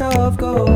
of gold.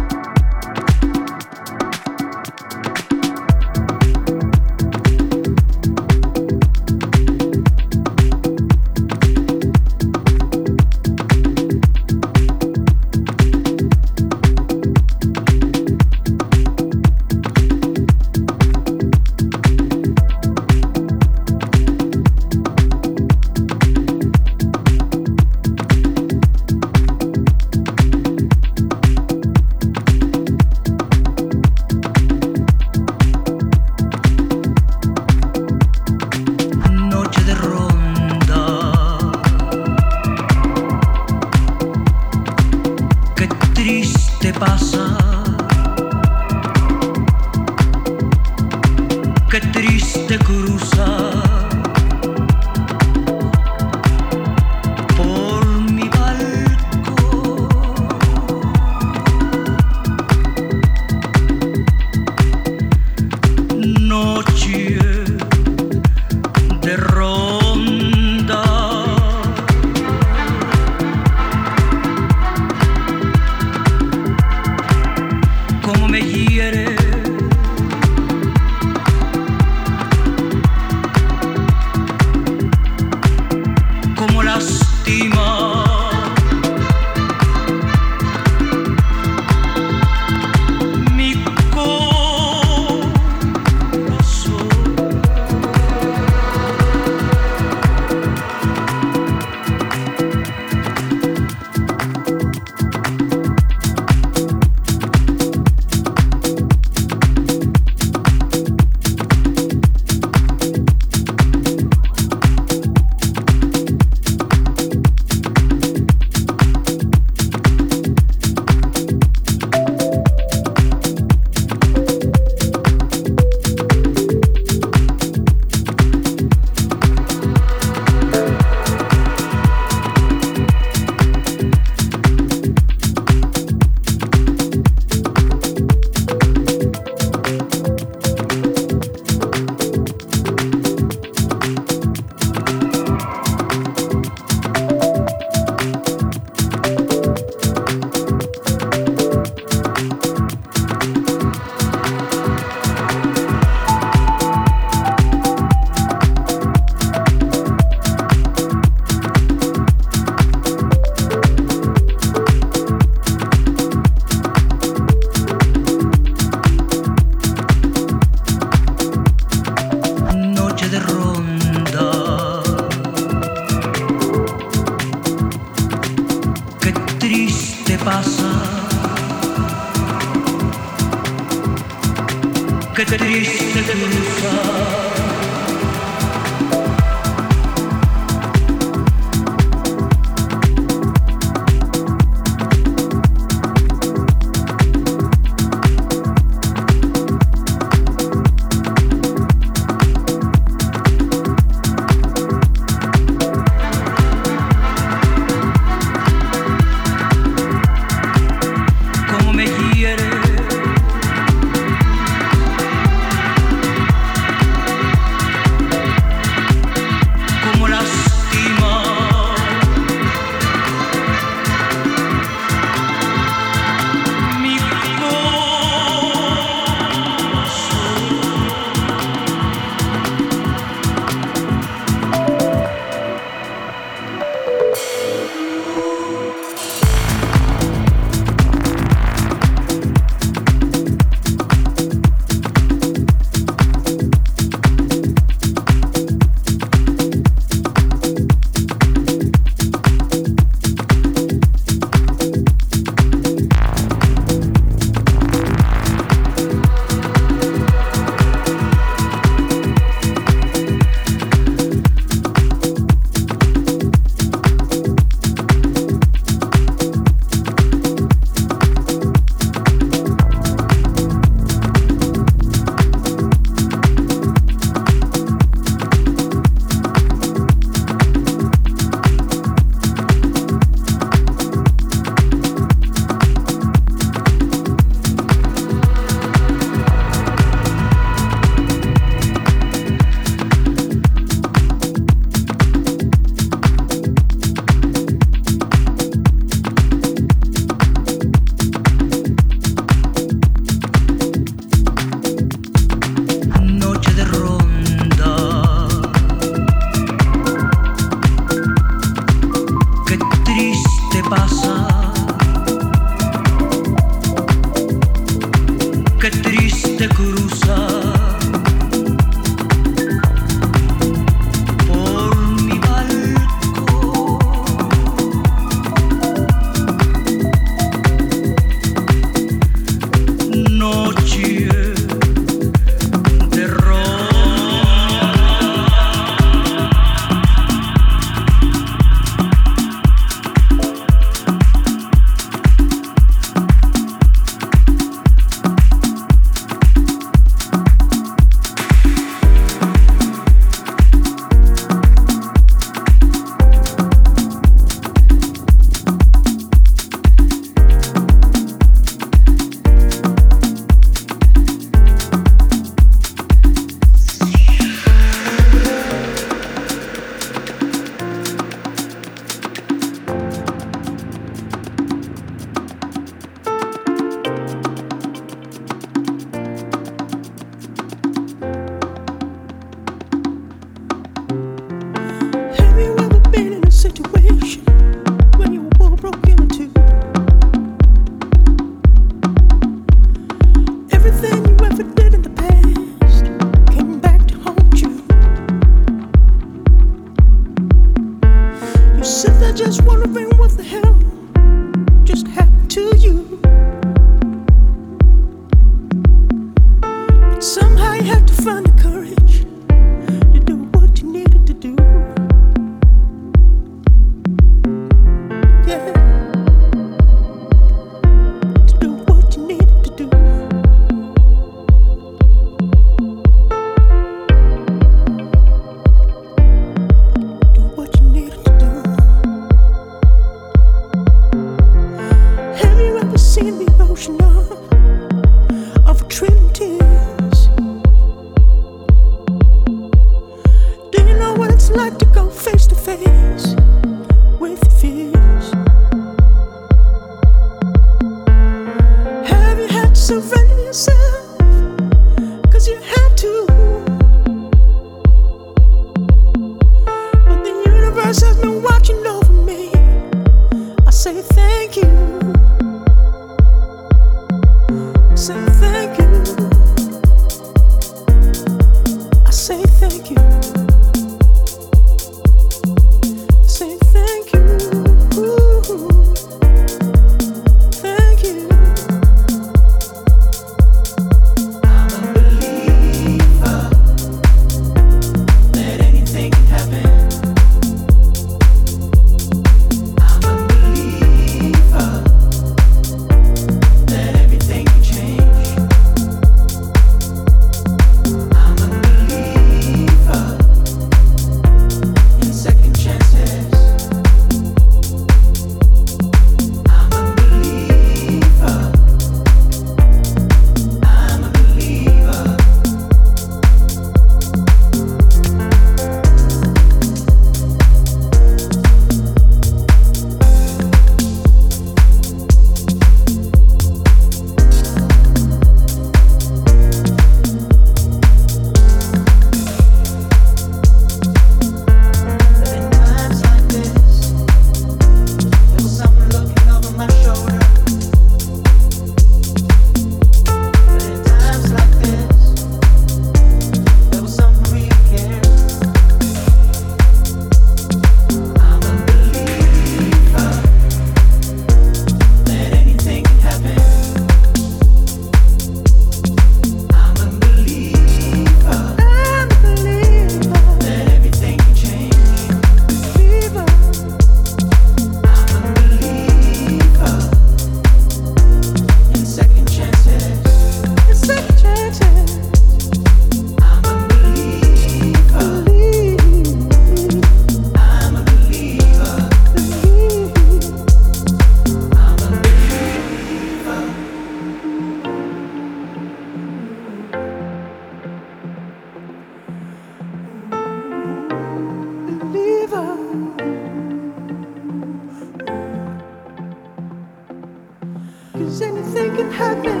Anything can happen.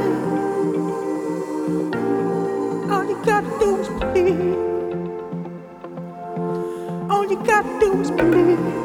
All you gotta do is believe. All you gotta do is. Believe.